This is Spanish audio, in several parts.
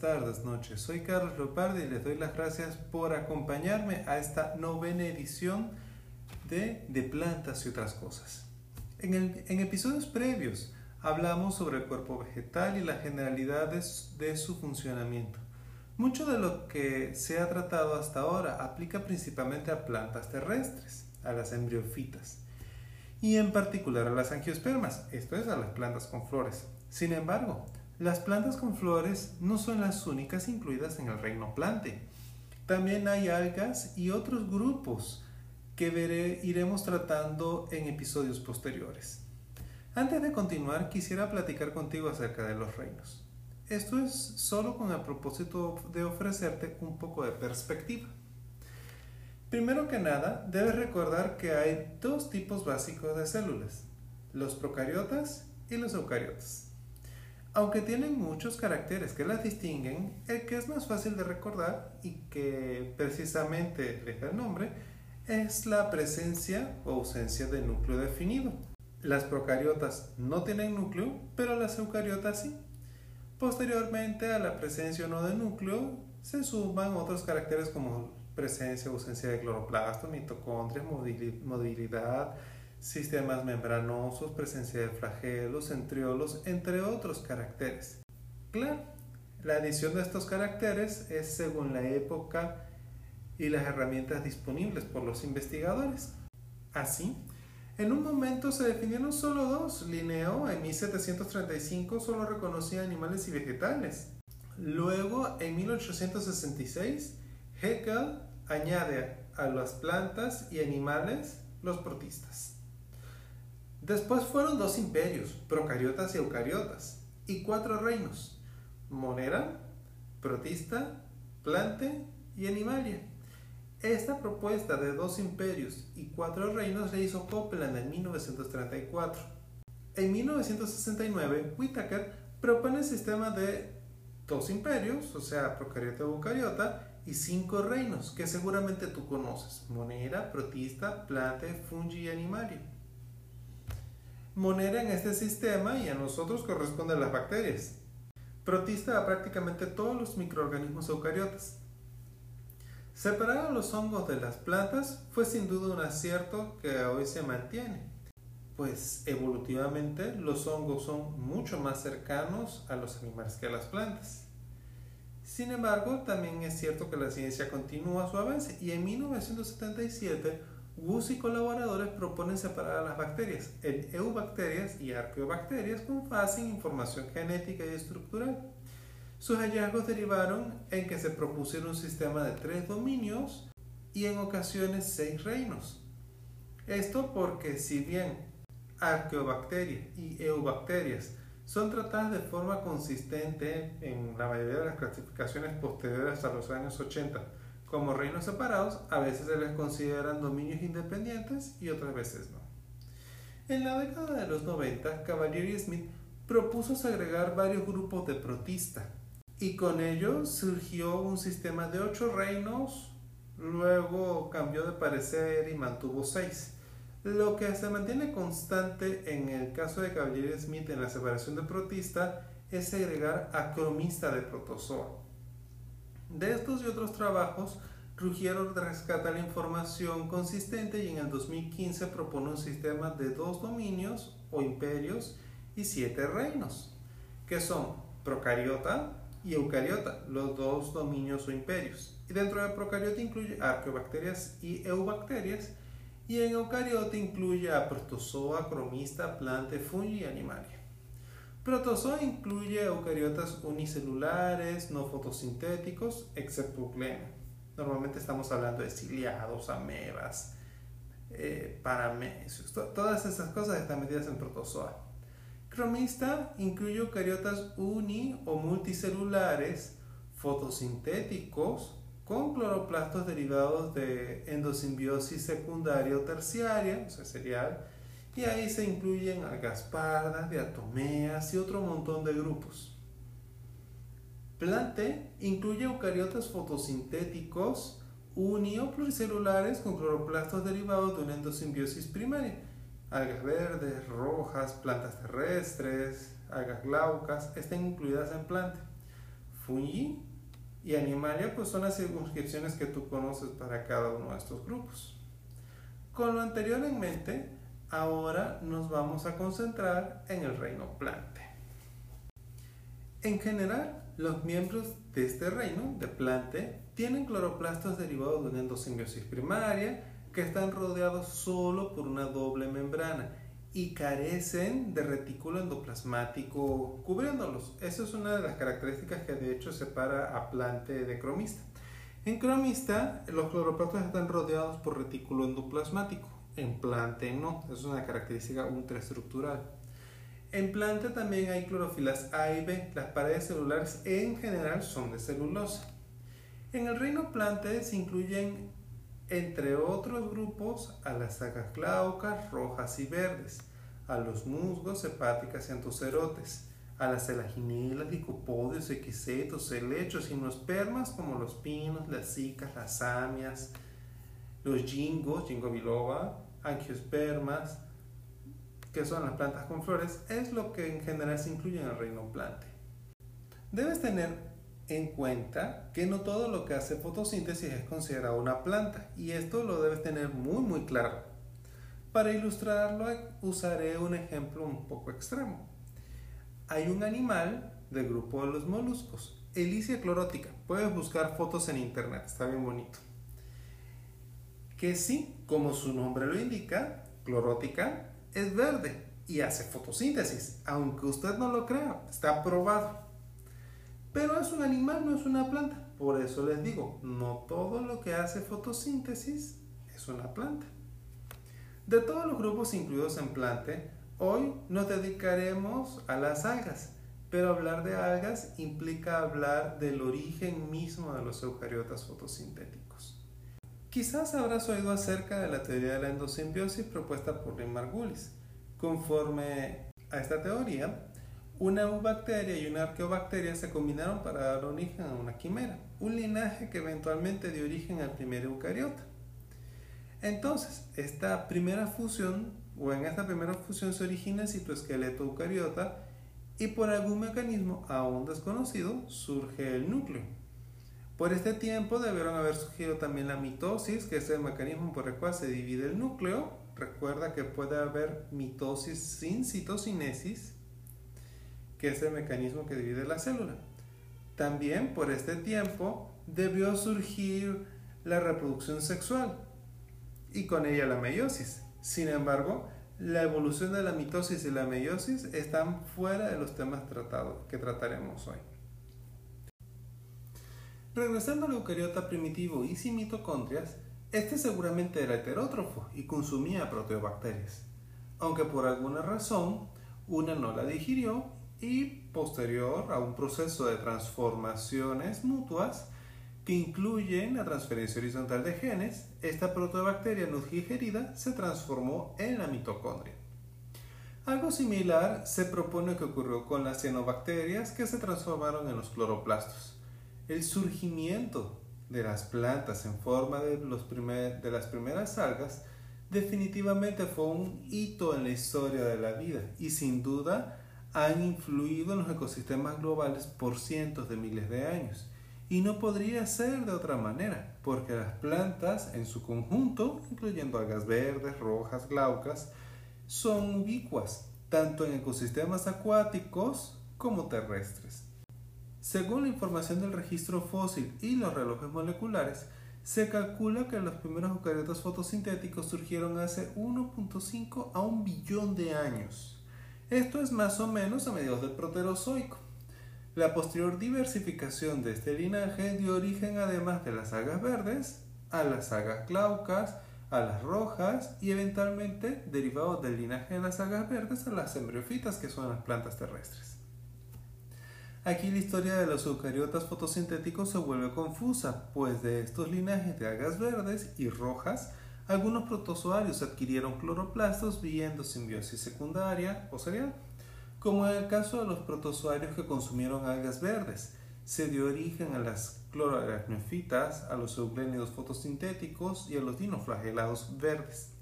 Tardes, noches. Soy Carlos Leopardi y les doy las gracias por acompañarme a esta novena edición de De plantas y otras cosas. En, en episodios previos hablamos sobre el cuerpo vegetal y las generalidades de su funcionamiento. Mucho de lo que se ha tratado hasta ahora aplica principalmente a plantas terrestres, a las embriofitas, y en particular a las angiospermas, esto es a las plantas con flores. Sin embargo, las plantas con flores no son las únicas incluidas en el reino plante. También hay algas y otros grupos que iremos tratando en episodios posteriores. Antes de continuar, quisiera platicar contigo acerca de los reinos. Esto es solo con el propósito de ofrecerte un poco de perspectiva. Primero que nada, debes recordar que hay dos tipos básicos de células, los procariotas y los eucariotas. Aunque tienen muchos caracteres que las distinguen, el que es más fácil de recordar y que precisamente deja el nombre es la presencia o ausencia de núcleo definido. Las procariotas no tienen núcleo, pero las eucariotas sí. Posteriormente a la presencia o no de núcleo se suman otros caracteres como presencia o ausencia de cloroplastos, mitocondrias, movilidad, sistemas membranosos, presencia de flagelos, centriolos, entre otros caracteres. Claro, la adición de estos caracteres es según la época y las herramientas disponibles por los investigadores. Así, en un momento se definieron solo dos. Linneo en 1735 solo reconocía animales y vegetales. Luego, en 1866, Haeckel añade a las plantas y animales los protistas. Después fueron dos imperios, procariotas y eucariotas, y cuatro reinos, Monera, Protista, Plante y Animalia. Esta propuesta de dos imperios y cuatro reinos le hizo Copeland en 1934. En 1969, Whittaker propone el sistema de dos imperios, o sea, procariota y eucariota, y cinco reinos que seguramente tú conoces: Monera, Protista, Plante, Fungi y Animalia. Monera en este sistema y a nosotros corresponden las bacterias. Protista a prácticamente todos los microorganismos eucariotas. Separar a los hongos de las plantas fue sin duda un acierto que hoy se mantiene, pues evolutivamente los hongos son mucho más cercanos a los animales que a las plantas. Sin embargo, también es cierto que la ciencia continúa su avance y en 1977 Gus y colaboradores proponen separar a las bacterias en eubacterias y arqueobacterias con fácil información genética y estructural. Sus hallazgos derivaron en que se propusiera un sistema de tres dominios y en ocasiones seis reinos. Esto porque si bien arqueobacterias y eubacterias son tratadas de forma consistente en la mayoría de las clasificaciones posteriores a los años 80, como reinos separados, a veces se les consideran dominios independientes y otras veces no. En la década de los 90, Cavalieri Smith propuso segregar varios grupos de protista y con ello surgió un sistema de ocho reinos, luego cambió de parecer y mantuvo seis. Lo que se mantiene constante en el caso de Cavalieri Smith en la separación de protista es segregar a cromista de protozoa. De estos y otros trabajos, Ruggiero rescata la información consistente y en el 2015 propone un sistema de dos dominios o imperios y siete reinos, que son procariota y eucariota, los dos dominios o imperios. Y dentro de procariota incluye arqueobacterias y eubacterias, y en eucariota incluye a protozoa, cromista, planta, fungi y animalia. Protozoa incluye eucariotas unicelulares, no fotosintéticos, excepto glena. Normalmente estamos hablando de ciliados, amebas, eh, paramecios, todas esas cosas están metidas en protozoa. Cromista incluye eucariotas uni o multicelulares, fotosintéticos, con cloroplastos derivados de endosimbiosis secundaria o terciaria, o sea, cereal, y ahí se incluyen algas pardas, diatomeas y otro montón de grupos. Plante incluye eucariotas fotosintéticos pluricelulares con cloroplastos derivados de una endosimbiosis primaria. Algas verdes, rojas, plantas terrestres, algas glaucas estén incluidas en planta. Fungi y animalia pues son las circunscripciones que tú conoces para cada uno de estos grupos. Con lo anterior en mente, ahora nos vamos a concentrar en el reino plante. En general, los miembros de este reino, de plante, tienen cloroplastos derivados de una endosimbiosis primaria que están rodeados solo por una doble membrana y carecen de retículo endoplasmático cubriéndolos. Esa es una de las características que de hecho separa a plante de cromista. En cromista, los cloroplastos están rodeados por retículo endoplasmático. En plante no, es una característica ultraestructural. En planta también hay clorofilas A y B. Las paredes celulares en general son de celulosa. En el reino plante se incluyen entre otros grupos a las sagas glaucas, rojas y verdes, a los musgos, hepáticas y antocerotes, a las elaginilas, licopodios, equisetos, helechos, permas como los pinos, las cicas, las samias, los jingos, jingo biloba, angiospermas, que son las plantas con flores, es lo que en general se incluye en el reino plante. Debes tener en cuenta que no todo lo que hace fotosíntesis es considerado una planta y esto lo debes tener muy muy claro. Para ilustrarlo usaré un ejemplo un poco extremo. Hay un animal del grupo de los moluscos, Elicia clorótica. Puedes buscar fotos en internet, está bien bonito. Que sí, como su nombre lo indica, clorótica es verde y hace fotosíntesis, aunque usted no lo crea, está probado. Pero es un animal, no es una planta. Por eso les digo, no todo lo que hace fotosíntesis es una planta. De todos los grupos incluidos en plante, hoy nos dedicaremos a las algas. Pero hablar de algas implica hablar del origen mismo de los eucariotas fotosintéticos. Quizás habrás oído acerca de la teoría de la endosimbiosis propuesta por Lynn Margulis. Conforme a esta teoría, una eubacteria y una arqueobacteria se combinaron para dar origen a una quimera, un linaje que eventualmente dio origen al primer eucariota. Entonces, esta primera fusión, o en esta primera fusión se origina el citoesqueleto eucariota y por algún mecanismo aún desconocido surge el núcleo. Por este tiempo debieron haber surgido también la mitosis, que es el mecanismo por el cual se divide el núcleo. Recuerda que puede haber mitosis sin citocinesis que es el mecanismo que divide la célula. También por este tiempo debió surgir la reproducción sexual y con ella la meiosis. Sin embargo, la evolución de la mitosis y la meiosis están fuera de los temas tratados que trataremos hoy. Regresando al eucariota primitivo y sin mitocondrias, este seguramente era heterótrofo y consumía proteobacterias, aunque por alguna razón una no la digirió y posterior a un proceso de transformaciones mutuas que incluyen la transferencia horizontal de genes, esta protobacteria no digerida se transformó en la mitocondria. Algo similar se propone que ocurrió con las cianobacterias que se transformaron en los cloroplastos. El surgimiento de las plantas en forma de, las primeras algas definitivamente fue un hito en la historia de la vida y sin duda han influido en los ecosistemas globales por cientos de miles de años. Y no podría ser de otra manera, porque las plantas en su conjunto, incluyendo algas verdes, rojas, glaucas, son ubicuas, tanto en ecosistemas acuáticos como terrestres. Según la información del registro fósil y los relojes moleculares, se calcula que los primeros eucariotas fotosintéticos surgieron hace 1.5 a 1 billón de años. Esto es más o menos a mediados del Proterozoico. La posterior diversificación de este linaje dio origen, además de las algas verdes, a las algas glaucas, a las rojas y eventualmente, derivados del linaje de las algas verdes, a las embriofitas, que son las plantas terrestres. Aquí la historia de los eucariotas fotosintéticos se vuelve confusa, pues de estos linajes de algas verdes y rojas algunos protozoarios adquirieron cloroplastos viendo simbiosis secundaria o serial, como en el caso de los protozoarios que consumieron algas verdes. Se dio origen a las cloroaracnofitas, a los euglénidos fotosintéticos y a los dinoflagelados verdes.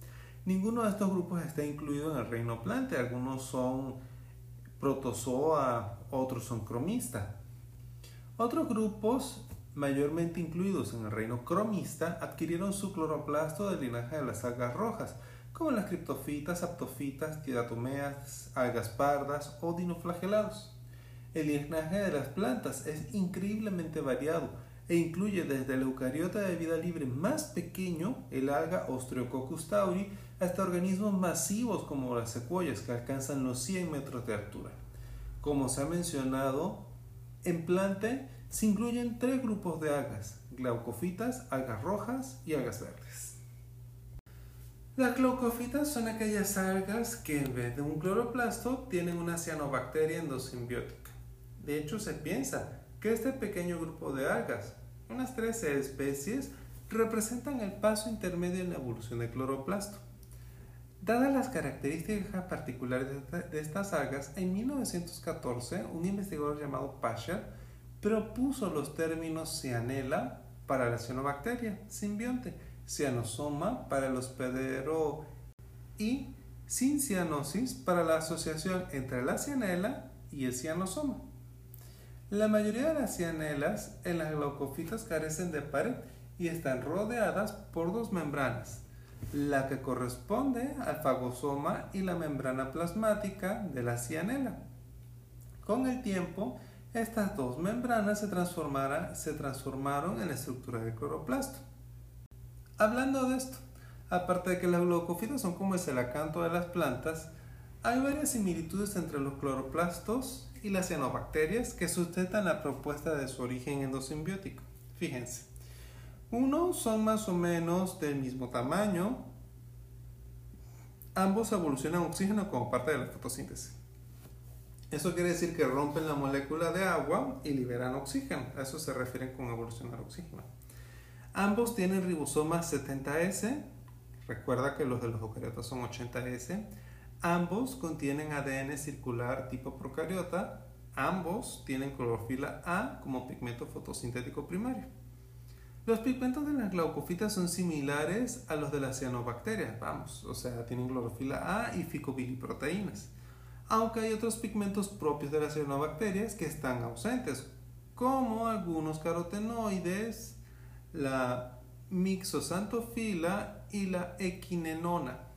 Ninguno de estos grupos está incluido en el reino plante, algunos son protozoa, otros son cromista. Otros grupos, mayormente incluidos en el reino cromista, adquirieron su cloroplasto del linaje de las algas rojas, como las criptofitas, aptofitas, diatomeas, algas pardas o dinoflagelados. El linaje de las plantas es increíblemente variado e incluye desde el eucariota de vida libre más pequeño, el alga Ostriococcus tauri, hasta organismos masivos como las secuoyas que alcanzan los 100 metros de altura. Como se ha mencionado, en planta se incluyen tres grupos de algas, glaucofitas, algas rojas y algas verdes. Las glaucofitas son aquellas algas que en vez de un cloroplasto tienen una cianobacteria endosimbiótica. De hecho, se piensa que este pequeño grupo de algas, unas 13 especies, representan el paso intermedio en la evolución del cloroplasto. Dadas las características particulares de estas algas, en 1914 un investigador llamado Pascher propuso los términos cianela para la cianobacteria simbionte, cianosoma para el hospedero y cianosis para la asociación entre la cianela y el cianosoma. La mayoría de las cianelas en las glaucofitas carecen de pared y están rodeadas por dos membranas, la que corresponde al fagosoma y la membrana plasmática de la cianela. Con el tiempo, estas dos membranas se, transformaron en la estructura del cloroplasto. Hablando de esto, aparte de que las glaucofitas son como el celacanto de las plantas, hay varias similitudes entre los cloroplastos y las cianobacterias que sustentan la propuesta de su origen endosimbiótico. Fíjense. Unos son más o menos del mismo tamaño. Ambos evolucionan oxígeno como parte de la fotosíntesis. Eso quiere decir que rompen la molécula de agua y liberan oxígeno. A eso se refieren con evolucionar oxígeno. Ambos tienen ribosomas 70S. Recuerda que los de los eucariotas son 80S. Ambos contienen ADN circular tipo procariota. Ambos tienen clorofila A como pigmento fotosintético primario. Los pigmentos de las glaucofitas son similares a los de las cianobacterias, vamos, o sea, tienen clorofila A y ficobiliproteínas. Aunque hay otros pigmentos propios de las cianobacterias que están ausentes, como algunos carotenoides, la mixosantofila y la equinenona.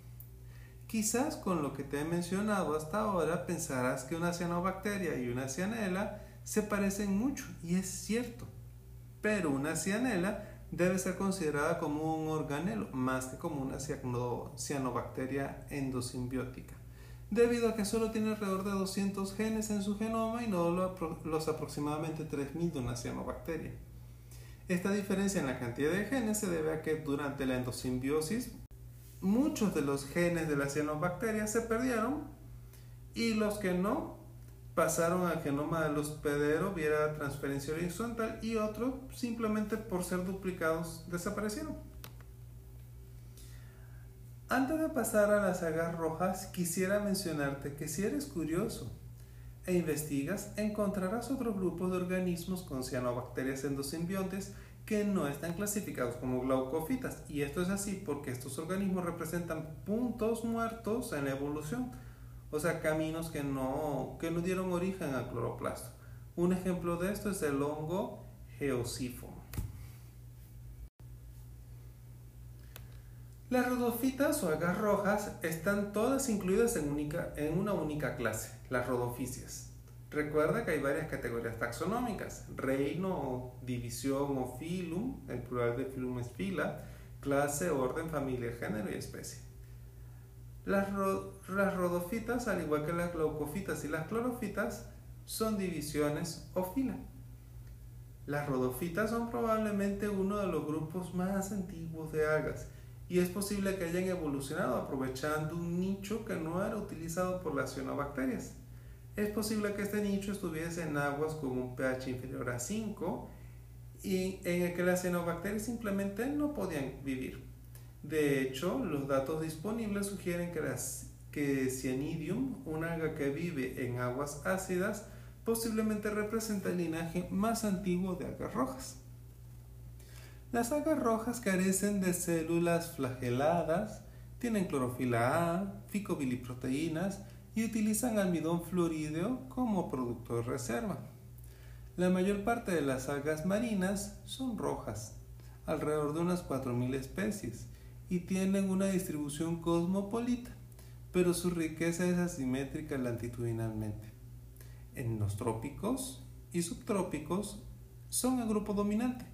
Quizás con lo que te he mencionado hasta ahora pensarás que una cianobacteria y una cianela se parecen mucho, y es cierto pero una cianela debe ser considerada como un organelo más que como una cianobacteria endosimbiótica, debido a que solo tiene alrededor de 200 genes en su genoma y no los aproximadamente 3000 de una cianobacteria. Esta diferencia en la cantidad de genes se debe a que durante la endosimbiosis muchos de los genes de la cianobacteria se perdieron y los que no pasaron al genoma del hospedero vía transferencia horizontal y otros simplemente por ser duplicados desaparecieron. Antes de pasar a las algas rojas, quisiera mencionarte que si eres curioso e investigas, encontrarás otros grupos de organismos con cianobacterias endosimbiontes que no están clasificados como glaucofitas. Y esto es así porque estos organismos representan puntos muertos en la evolución o sea, caminos que no, que no dieron origen al cloroplasto. Un ejemplo de esto es el hongo geosifo. Las rodofitas o algas rojas están todas incluidas en, en una única clase, las rodofisias. Recuerda que hay varias categorías taxonómicas, reino, división o filum, el plural de filum es fila, clase, orden, familia, género y especie. Las, rodofitas, al igual que las glaucofitas y las clorofitas, son divisiones o fila. Las rodofitas son probablemente uno de los grupos más antiguos de algas y es posible que hayan evolucionado aprovechando un nicho que no era utilizado por las cianobacterias. Es posible que este nicho estuviese en aguas con un pH inferior a 5 y en el que las cianobacterias simplemente no podían vivir. De hecho, los datos disponibles sugieren que, las, Cyanidium, una alga que vive en aguas ácidas, posiblemente representa el linaje más antiguo de algas rojas. Las algas rojas carecen de células flageladas, tienen clorofila A, ficobiliproteínas y utilizan almidón fluorídeo como producto de reserva. La mayor parte de las algas marinas son rojas, alrededor de unas 4.000 especies, y tienen una distribución cosmopolita, pero su riqueza es asimétrica latitudinalmente. En los trópicos y subtrópicos son el grupo dominante,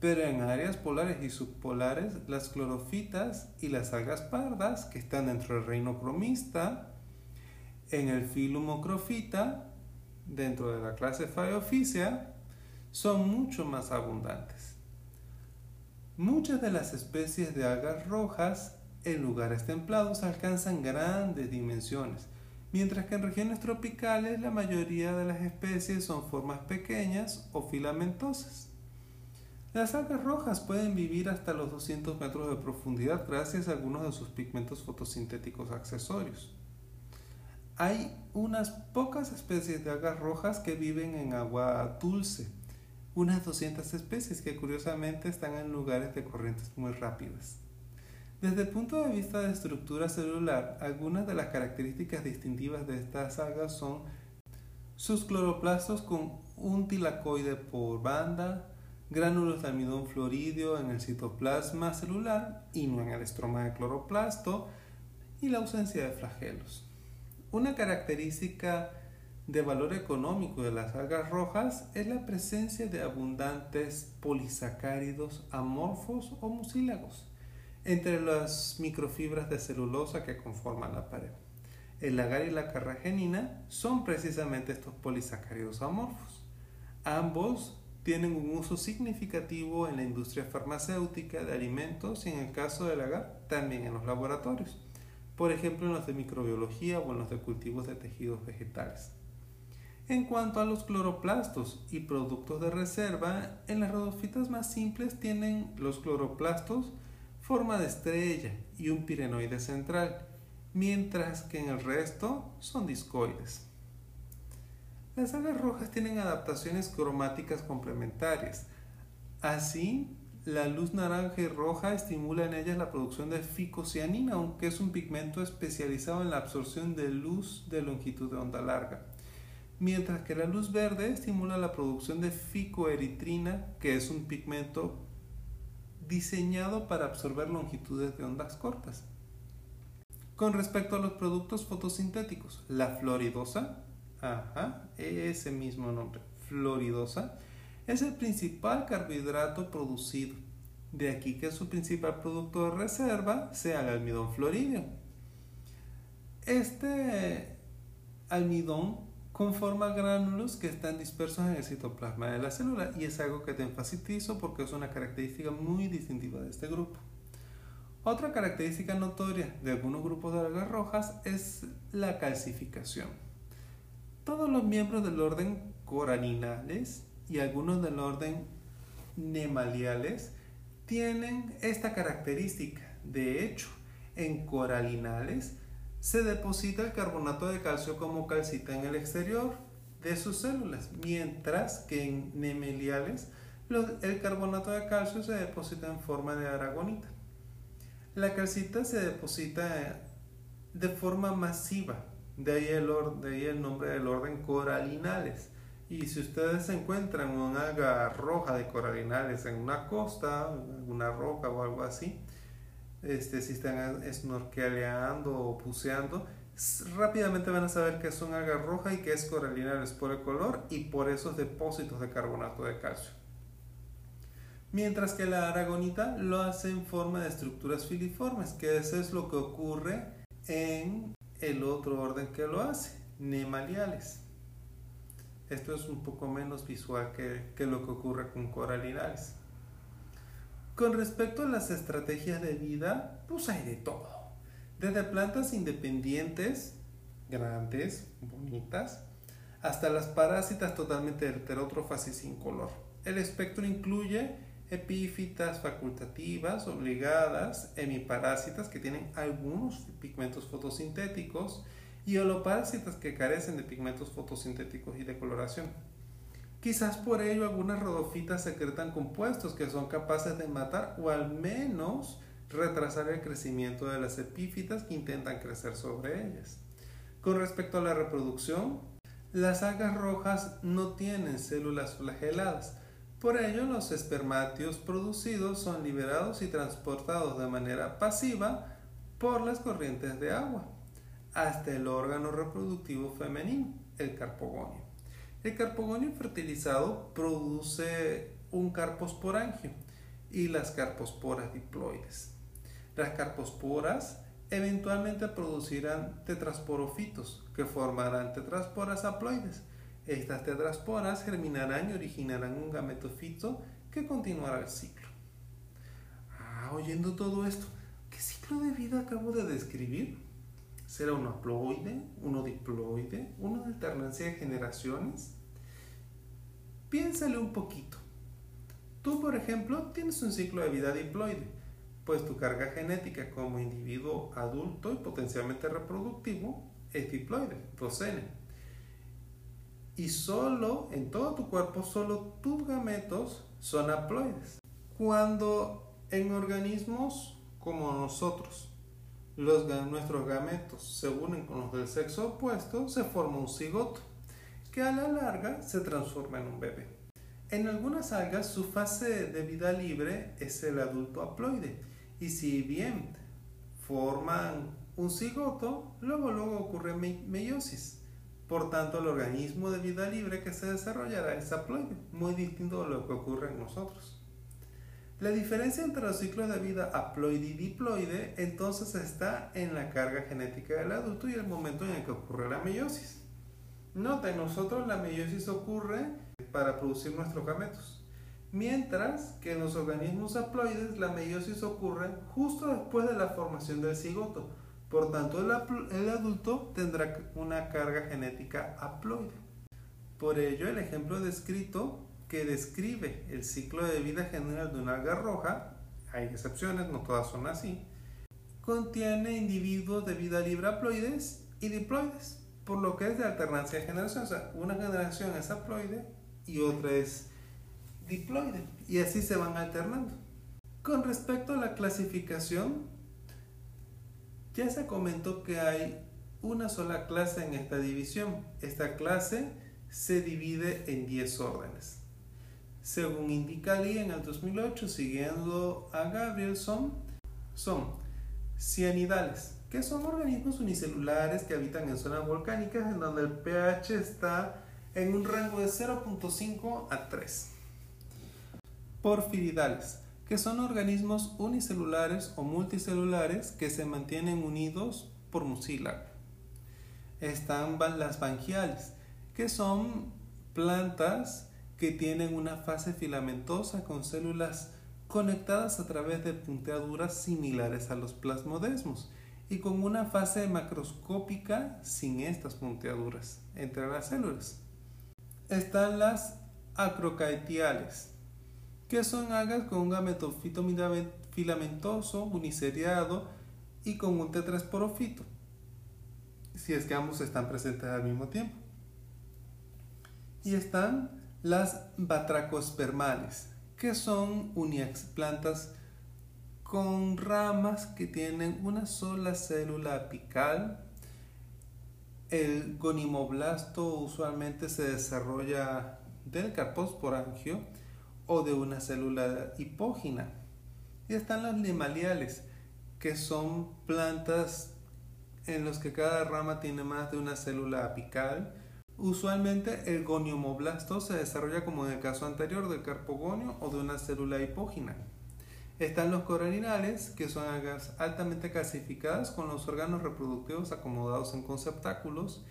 pero en áreas polares y subpolares las clorofitas y las algas pardas, que están dentro del reino cromista, en el filo Mocrofita, dentro de la clase Phaeophysia, son mucho más abundantes. Muchas de las especies de algas rojas en lugares templados alcanzan grandes dimensiones, mientras que en regiones tropicales la mayoría de las especies son formas pequeñas o filamentosas. Las algas rojas pueden vivir hasta los 200 metros de profundidad gracias a algunos de sus pigmentos fotosintéticos accesorios. Hay unas pocas especies de algas rojas que viven en agua dulce, unas 200 especies que curiosamente están en lugares de corrientes muy rápidas. Desde el punto de vista de estructura celular, algunas de las características distintivas de estas algas son sus cloroplastos con un tilacoide por banda, gránulos de almidón fluorídeo en el citoplasma celular y no en el estroma de cloroplasto, y la ausencia de flagelos. Una característica de valor económico de las algas rojas es la presencia de abundantes polisacáridos amorfos o mucílagos entre las microfibras de celulosa que conforman la pared. El agar y la carragenina son precisamente estos polisacáridos amorfos. Ambos tienen un uso significativo en la industria farmacéutica de alimentos y en el caso del agar también en los laboratorios por ejemplo en los de microbiología o en los de cultivos de tejidos vegetales. En cuanto a los cloroplastos y productos de reserva, en las rodofitas más simples tienen los cloroplastos forma de estrella y un pirenoide central, mientras que en el resto son discoides. Las algas rojas tienen adaptaciones cromáticas complementarias. Así, la luz naranja y roja estimula en ellas la producción de ficocianina, aunque es un pigmento especializado en la absorción de luz de longitud de onda larga. Mientras que la luz verde estimula la producción de ficoeritrina, que es un pigmento diseñado para absorber longitudes de ondas cortas. Con respecto a los productos fotosintéticos, la floridosa, ajá, ese mismo nombre, floridosa, es el principal carbohidrato producido. De aquí que su principal producto de reserva sea el almidón florídeo. Este almidón conforma gránulos que están dispersos en el citoplasma de la célula y es algo que te enfatizo porque es una característica muy distintiva de este grupo. Otra característica notoria de algunos grupos de algas rojas es la calcificación. Todos los miembros del orden coralinales y algunos del orden nemaliales tienen esta característica. De hecho, en coralinales se deposita el carbonato de calcio como calcita en el exterior de sus células, mientras que en nemeliales el carbonato de calcio se deposita en forma de aragonita. La calcita se deposita de forma masiva, de ahí el, de ahí el nombre del orden coralinales. Y si ustedes encuentran una alga roja de coralinares en una costa, una roca o algo así, este, si están snorkeleando o buceando, rápidamente van a saber que es una alga roja y que es coralinares por el color y por esos depósitos de carbonato de calcio. Mientras que la aragonita lo hace en forma de estructuras filiformes, que eso es lo que ocurre en el otro orden que lo hace, nemaliales. Esto es un poco menos visual que, lo que ocurre con coralinares. Con respecto a las estrategias de vida, pues hay de todo. Desde plantas independientes, grandes, bonitas, hasta las parásitas totalmente heterótrofas y sin color. El espectro incluye epífitas facultativas, obligadas, hemiparásitas que tienen algunos pigmentos fotosintéticos, y holoparásitas que carecen de pigmentos fotosintéticos y de coloración. Quizás por ello algunas rodofitas secretan compuestos que son capaces de matar o al menos retrasar el crecimiento de las epífitas que intentan crecer sobre ellas. Con respecto a la reproducción, las algas rojas no tienen células flageladas, por ello los espermatios producidos son liberados y transportados de manera pasiva por las corrientes de agua hasta el órgano reproductivo femenino, el carpogonio. El carpogonio fertilizado produce un carposporangio y las carposporas diploides. Las carposporas eventualmente producirán tetrasporofitos que formarán tetrasporas haploides. Estas tetrasporas germinarán y originarán un gametofito que continuará el ciclo. Ah, oyendo todo esto, ¿qué ciclo de vida acabo de describir? ¿Será uno haploide, uno diploide, de alternancia de generaciones? Piénsale un poquito. Tú, por ejemplo, tienes un ciclo de vida diploide, pues tu carga genética como individuo adulto y potencialmente reproductivo es diploide, 2N. Y solo, en todo tu cuerpo, solo tus gametos son haploides. Cuando en organismos como nosotros, los, nuestros gametos se unen con los del sexo opuesto, se forma un cigoto, que a la larga se transforma en un bebé. En algunas algas su fase de vida libre es el adulto haploide, y si bien forman un cigoto, luego luego ocurre meiosis. Por tanto, el organismo de vida libre que se desarrollará es haploide, muy distinto de lo que ocurre en nosotros. La diferencia entre los ciclos de vida haploide y diploide entonces está en la carga genética del adulto y el momento en el que ocurre la meiosis. Nota, en nosotros la meiosis ocurre para producir nuestros gametos, mientras que en los organismos haploides la meiosis ocurre justo después de la formación del cigoto. Por tanto, el, el adulto tendrá una carga genética haploide. Por ello, el ejemplo descrito que describe el ciclo de vida general de una alga roja, hay excepciones, no todas son así, contiene individuos de vida libre haploides y diploides, por lo que es de alternancia de generación. O sea, una generación es haploide y otra es diploide, y así se van alternando. Con respecto a la clasificación, ya se comentó que hay una sola clase en esta división. Esta clase se divide en 10 órdenes. Según indica Lee en el 2008, siguiendo a Gabriel, son, son cianidales, que son organismos unicelulares que habitan en zonas volcánicas en donde el pH está en un rango de 0.5 a 3. Porfiridales, que son organismos unicelulares o multicelulares que se mantienen unidos por mucílago. Están las bangiales, que son plantas que tienen una fase filamentosa con células conectadas a través de punteaduras similares a los plasmodesmos y con una fase macroscópica sin estas punteaduras entre las células. Están las acrocaetiales, que son algas con un gametofito filamentoso uniseriado y con un tetrasporofito, si es que ambos están presentes al mismo tiempo. Y están las batracospermales, que son plantas con ramas que tienen una sola célula apical. El gonimoblasto usualmente se desarrolla del carposporangio o de una célula hipógina. Y están las limaliales, que son plantas en los que cada rama tiene más de una célula apical Usualmente el goniomoblasto se desarrolla como en el caso anterior del carpogonio o de una célula hipógina. Están los coroninales, que son algas altamente calcificadas con los órganos reproductivos acomodados en conceptáculos.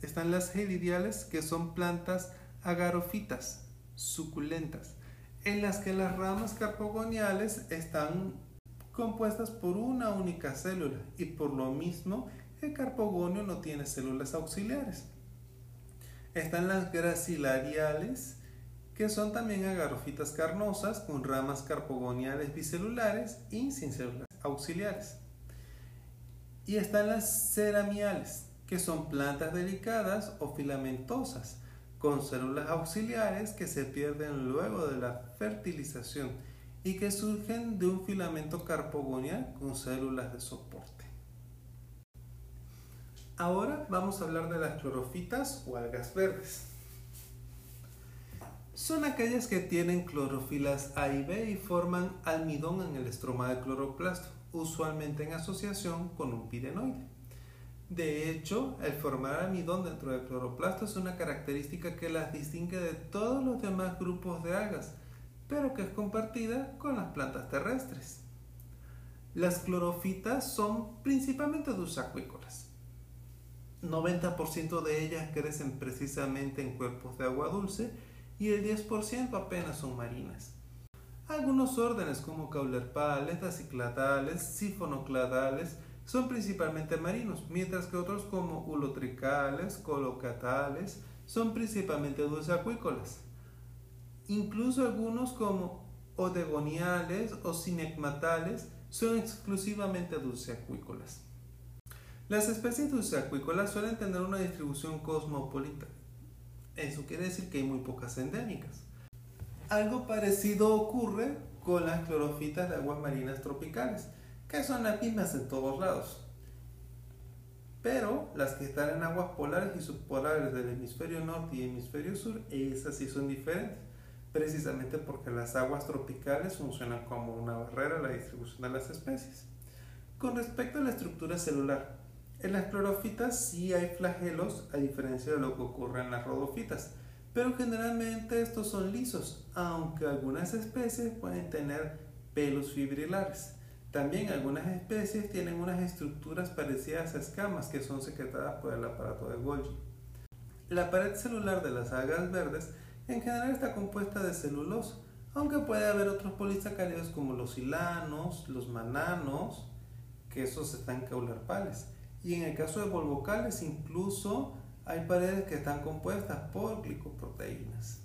Están las helidiales, que son plantas agarofitas, suculentas, en las que las ramas carpogoniales están compuestas por una única célula y por lo mismo el carpogonio no tiene células auxiliares. Están las gracilariales, que son también agarofitas carnosas con ramas carpogoniales bicelulares y sin células auxiliares. Y están las ceramiales, que son plantas delicadas o filamentosas con células auxiliares que se pierden luego de la fertilización y que surgen de un filamento carpogonial con células de soporte. Ahora vamos a hablar de las clorofitas o algas verdes. Son aquellas que tienen clorofilas A y B y forman almidón en el estroma del cloroplasto, usualmente en asociación con un pirenoide. De hecho, el formar almidón dentro del cloroplasto es una característica que las distingue de todos los demás grupos de algas, pero que es compartida con las plantas terrestres. Las clorofitas son principalmente dulceacuícolas. 90% de ellas crecen precisamente en cuerpos de agua dulce y el 10% apenas son marinas. Algunos órdenes como caulerpales, aciclatales, sifonocladales son principalmente marinos, mientras que otros como ulotricales, colocatales son principalmente dulceacuícolas. Incluso algunos como odegoniales o sinecmatales son exclusivamente dulceacuícolas. Las especies dulceacuícolas suelen tener una distribución cosmopolita. Eso quiere decir que hay muy pocas endémicas. Algo parecido ocurre con las clorofitas de aguas marinas tropicales, que son las mismas en todos lados. Pero las que están en aguas polares y subpolares del hemisferio norte y hemisferio sur, esas sí son diferentes, precisamente porque las aguas tropicales funcionan como una barrera a la distribución de las especies. Con respecto a la estructura celular, en las clorofitas sí hay flagelos, a diferencia de lo que ocurre en las rodofitas, pero generalmente estos son lisos, aunque algunas especies pueden tener pelos fibrilares. También algunas especies tienen unas estructuras parecidas a escamas que son secretadas por el aparato de Golgi. La pared celular de las algas verdes en general está compuesta de celulosa, aunque puede haber otros polisacáridos como los hilanos, los mananos, que esos están caularpales. Y en el caso de volvocales incluso hay paredes que están compuestas por glicoproteínas.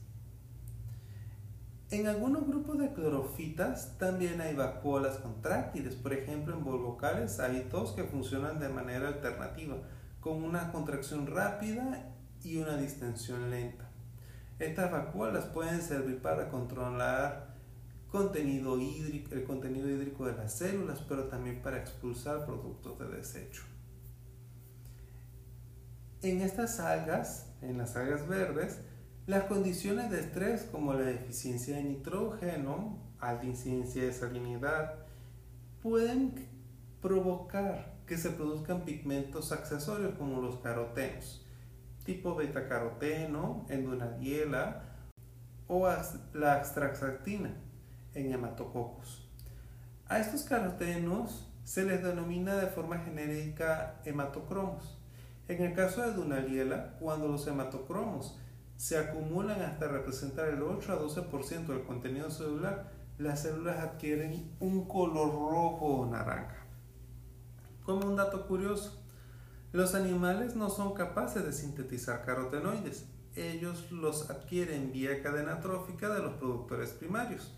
En algunos grupos de clorofitas también hay vacuolas contráctiles. Por ejemplo, en volvocales hay dos que funcionan de manera alternativa, con una contracción rápida y una distensión lenta. Estas vacuolas pueden servir para controlar el contenido hídrico de las células, pero también para expulsar productos de desecho. En estas algas, en las algas verdes, las condiciones de estrés como la deficiencia de nitrógeno, alta incidencia de salinidad, pueden provocar que se produzcan pigmentos accesorios como los carotenos, tipo betacaroteno, endonadiela o la astraxantina en hematococos. A estos carotenos se les denomina de forma genérica hematocromos. En el caso de Dunaliela, cuando los hematocromos se acumulan hasta representar el 8 a 12% del contenido celular, las células adquieren un color rojo o naranja. Como un dato curioso, los animales no son capaces de sintetizar carotenoides, ellos los adquieren vía cadena trófica de los productores primarios.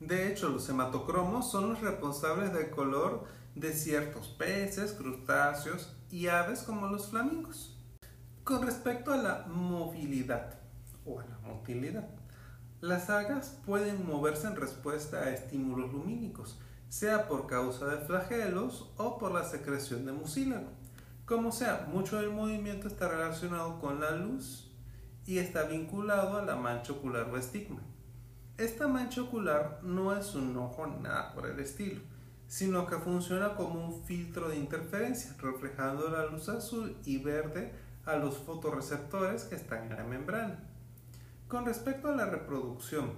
De hecho, los hematocromos son los responsables del color de ciertos peces, crustáceos y aves como los flamingos. Con respecto a la movilidad o a la motilidad, las algas pueden moverse en respuesta a estímulos lumínicos, sea por causa de flagelos o por la secreción de mucílago. Como sea, mucho del movimiento está relacionado con la luz y está vinculado a la mancha ocular o estigma. Esta mancha ocular no es un ojo nada por el estilo, sino que funciona como un filtro de interferencia, reflejando la luz azul y verde a los fotorreceptores que están en la membrana. Con respecto a la reproducción,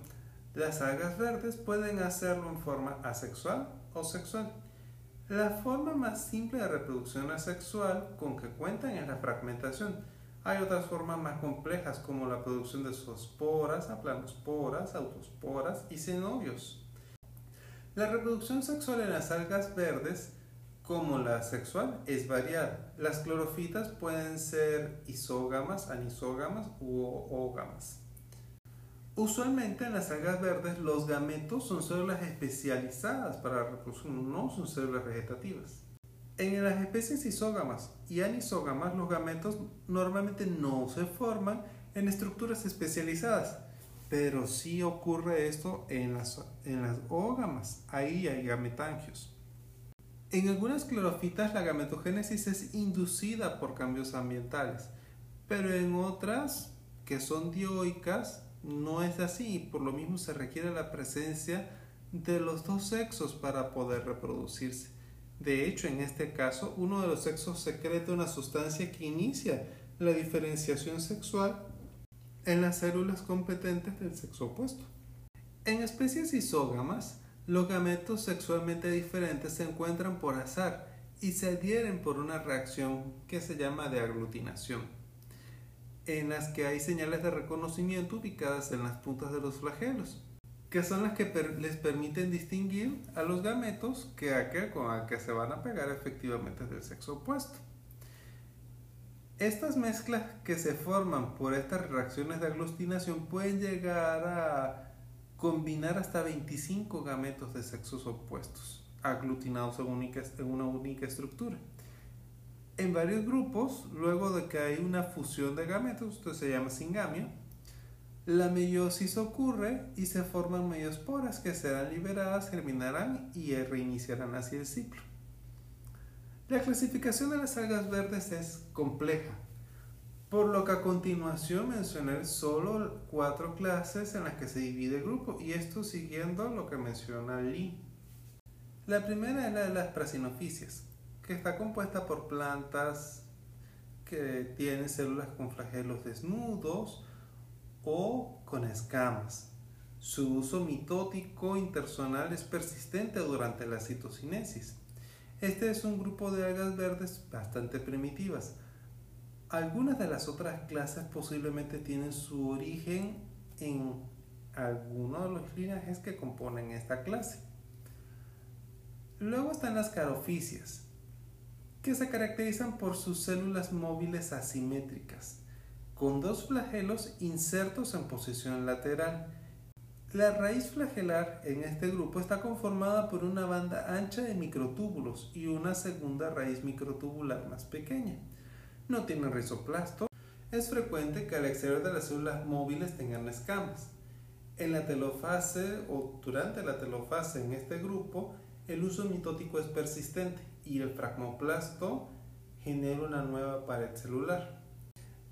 las algas verdes pueden hacerlo en forma asexual o sexual. La forma más simple de reproducción asexual con que cuentan es la fragmentación. Hay otras formas más complejas como la producción de zoosporas, aplanosporas, autosporas y cenobios. La reproducción sexual en las algas verdes, como la sexual, es variada. Las clorofitas pueden ser isógamas, anisógamas u ógamas. Usualmente en las algas verdes los gametos son células especializadas para la reproducción, no son células vegetativas. En las especies isógamas y anisógamas los gametos normalmente no se forman en estructuras especializadas, pero sí ocurre esto en las, en las ógamas, ahí hay gametangios. En algunas clorofitas la gametogénesis es inducida por cambios ambientales, pero en otras, que son dioicas, no es así por lo mismo se requiere la presencia de los dos sexos para poder reproducirse. De hecho, en este caso, uno de los sexos secreta una sustancia que inicia la diferenciación sexual en las células competentes del sexo opuesto. En especies isógamas, los gametos sexualmente diferentes se encuentran por azar y se adhieren por una reacción que se llama de aglutinación, en las que hay señales de reconocimiento ubicadas en las puntas de los flagelos que son las que les permiten distinguir a los gametos que que se van a pegar efectivamente del sexo opuesto. Estas mezclas que se forman por estas reacciones de aglutinación pueden llegar a combinar hasta 25 gametos de sexos opuestos, aglutinados en, una única estructura. En varios grupos, luego de que hay una fusión de gametos, esto se llama singamia, la meiosis ocurre y se forman meiosporas que serán liberadas, germinarán y reiniciarán así el ciclo. La clasificación de las algas verdes es compleja, por lo que a continuación mencioné solo cuatro clases en las que se divide el grupo, y esto siguiendo lo que menciona Lee. La primera es la de las prasinoficias, que está compuesta por plantas que tienen células con flagelos desnudos, o con escamas. Su uso mitótico intersonal es persistente durante la citocinesis. Este es un grupo de algas verdes bastante primitivas. Algunas de las otras clases posiblemente tienen su origen en alguno de los linajes que componen esta clase. Luego están las caroficias, que se caracterizan por sus células móviles asimétricas con dos flagelos insertos en posición lateral. La raíz flagelar en este grupo está conformada por una banda ancha de microtúbulos y una segunda raíz microtubular más pequeña. No tiene rizoplasto. Es frecuente que al exterior de las células móviles tengan escamas. En la telofase o durante la telofase en este grupo, el uso mitótico es persistente y el fragmoplasto genera una nueva pared celular.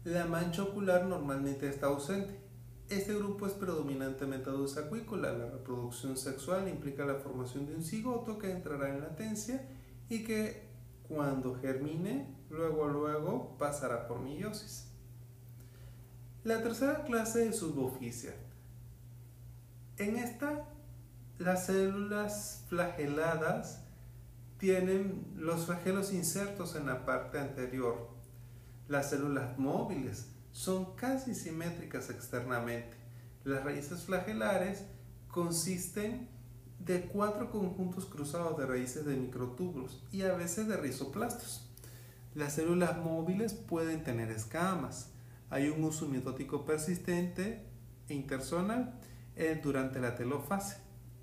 La mancha ocular normalmente está ausente. Este grupo es predominantemente acuícola. La reproducción sexual implica la formación de un cigoto que entrará en latencia y que cuando germine, luego luego pasará por meiosis. La tercera clase es suboficia. En esta, las células flageladas tienen los flagelos insertos en la parte anterior las células móviles son casi simétricas externamente. Las raíces flagelares consisten de cuatro conjuntos cruzados de raíces de microtúbulos y a veces de rizoplastos. Las células móviles pueden tener escamas. Hay un uso mitótico persistente e intersonal eh, durante la telofase.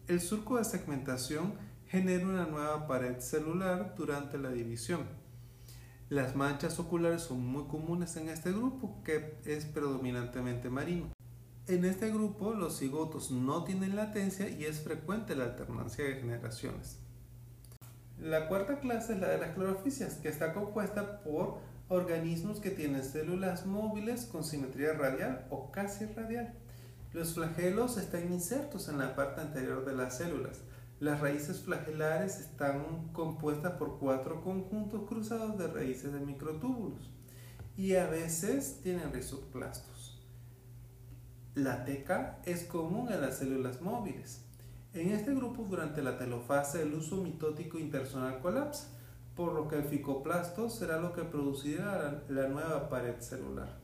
El surco de segmentación genera una nueva pared celular durante la división. Las manchas oculares son muy comunes en este grupo, que es predominantemente marino. En este grupo los cigotos no tienen latencia y es frecuente la alternancia de generaciones. La cuarta clase es la de las clorofisias, que está compuesta por organismos que tienen células móviles con simetría radial o casi radial. Los flagelos están insertos en la parte anterior de las células. Las raíces flagelares están compuestas por cuatro conjuntos cruzados de raíces de microtúbulos y a veces tienen rizoplastos. La teca es común en las células móviles. En este grupo durante la telofase el uso mitótico intersonal colapsa, por lo que el ficoplasto será lo que producirá la nueva pared celular.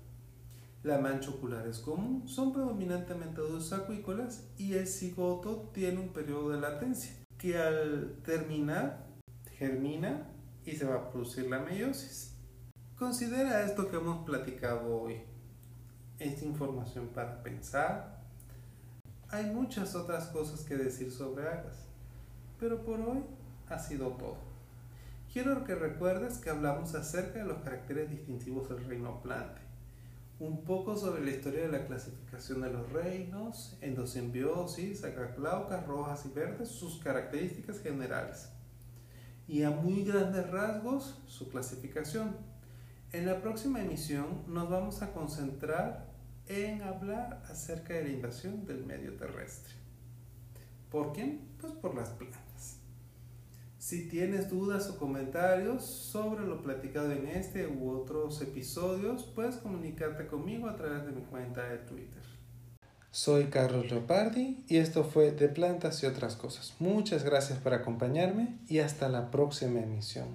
La mancha ocular es común, son predominantemente dos acuícolas y el cigoto tiene un periodo de latencia que al terminar germina y se va a producir la meiosis. Considera esto que hemos platicado hoy. Esta información para pensar. Hay muchas otras cosas que decir sobre algas, pero por hoy ha sido todo. Quiero que recuerdes que hablamos acerca de los caracteres distintivos del reino plante un poco sobre la historia de la clasificación de los reinos, endosimbiosis, acaclaucas rojas y verdes, sus características generales. y a muy grandes rasgos su clasificación. En la próxima emisión nos vamos a concentrar en hablar acerca de la invasión del medio terrestre. ¿Por quién? Pues por las plantas. Si tienes dudas o comentarios sobre lo platicado en este u otros episodios, puedes comunicarte conmigo a través de mi cuenta de Twitter. Soy Carlos Leopardi y esto fue De Plantas y otras cosas. Muchas gracias por acompañarme y hasta la próxima emisión.